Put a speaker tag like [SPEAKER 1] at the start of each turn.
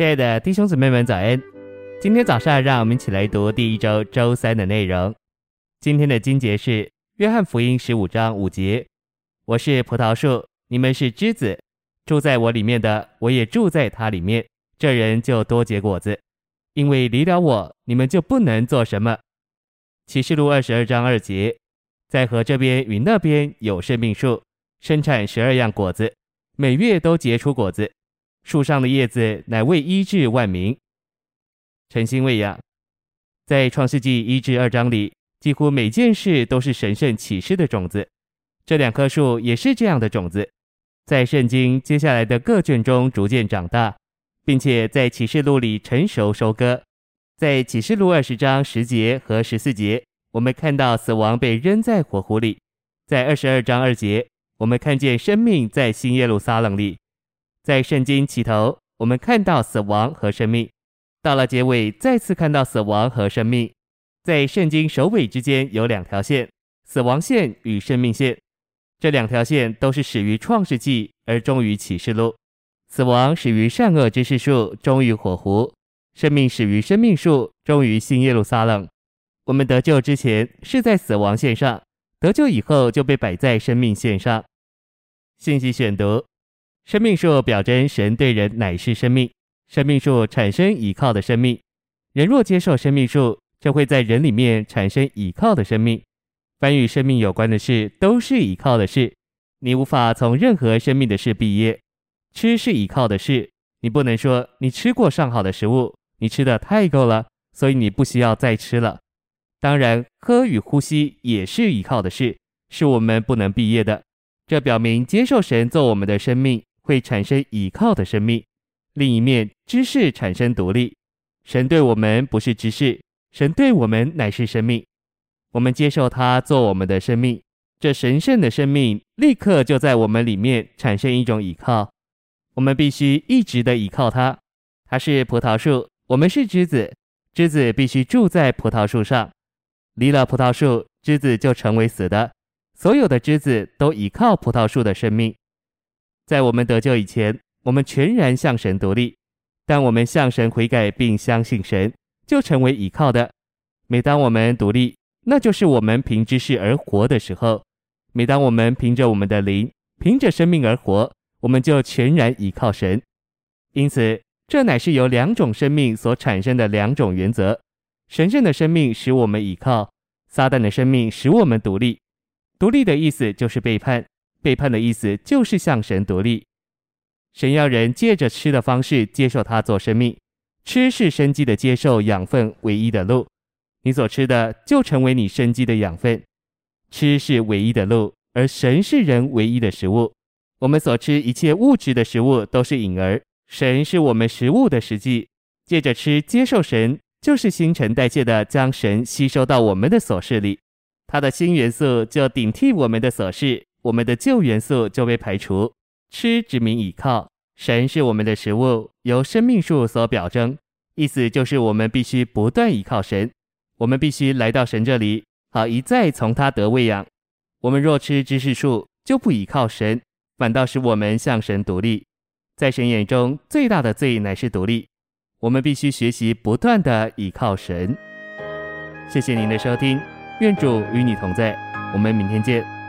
[SPEAKER 1] 亲爱的弟兄姊妹们，早安！今天早上，让我们一起来读第一周周三的内容。今天的经节是《约翰福音》十五章五节：“我是葡萄树，你们是枝子，住在我里面的，我也住在他里面。这人就多结果子，因为离了我，你们就不能做什么。”启示录二十二章二节：“在河这边与那边有生命树，生产十二样果子，每月都结出果子。”树上的叶子乃为医治万民。诚心喂养，在创世纪一至二章里，几乎每件事都是神圣启示的种子。这两棵树也是这样的种子，在圣经接下来的各卷中逐渐长大，并且在启示录里成熟收割。在启示录二十章十节和十四节，我们看到死亡被扔在火湖里；在二十二章二节，我们看见生命在新耶路撒冷里。在圣经起头，我们看到死亡和生命；到了结尾，再次看到死亡和生命。在圣经首尾之间有两条线：死亡线与生命线。这两条线都是始于创世纪，而终于启示录。死亡始于善恶知识树，终于火湖；生命始于生命树，终于新耶路撒冷。我们得救之前是在死亡线上，得救以后就被摆在生命线上。信息选读。生命树表征神对人乃是生命，生命树产生倚靠的生命。人若接受生命树，就会在人里面产生倚靠的生命。凡与生命有关的事，都是倚靠的事。你无法从任何生命的事毕业。吃是倚靠的事，你不能说你吃过上好的食物，你吃的太够了，所以你不需要再吃了。当然，喝与呼吸也是倚靠的事，是我们不能毕业的。这表明接受神做我们的生命。会产生倚靠的生命。另一面，知识产生独立。神对我们不是知识，神对我们乃是生命。我们接受他做我们的生命，这神圣的生命立刻就在我们里面产生一种倚靠。我们必须一直的倚靠他。他是葡萄树，我们是枝子，枝子必须住在葡萄树上。离了葡萄树，枝子就成为死的。所有的枝子都倚靠葡萄树的生命。在我们得救以前，我们全然向神独立；但我们向神悔改并相信神，就成为倚靠的。每当我们独立，那就是我们凭知识而活的时候；每当我们凭着我们的灵，凭着生命而活，我们就全然倚靠神。因此，这乃是由两种生命所产生的两种原则：神圣的生命使我们倚靠，撒旦的生命使我们独立。独立的意思就是背叛。背叛的意思就是向神独立。神要人借着吃的方式接受他做生命，吃是生机的接受养分唯一的路。你所吃的就成为你生机的养分。吃是唯一的路，而神是人唯一的食物。我们所吃一切物质的食物都是影儿，神是我们食物的实际。借着吃接受神，就是新陈代谢的将神吸收到我们的所事里，他的新元素就顶替我们的所事。我们的旧元素就被排除，吃指明倚靠，神是我们的食物，由生命树所表征，意思就是我们必须不断倚靠神，我们必须来到神这里，好一再从他得喂养。我们若吃知识树，就不倚靠神，反倒使我们向神独立。在神眼中，最大的罪乃是独立。我们必须学习不断地倚靠神。谢谢您的收听，愿主与你同在，我们明天见。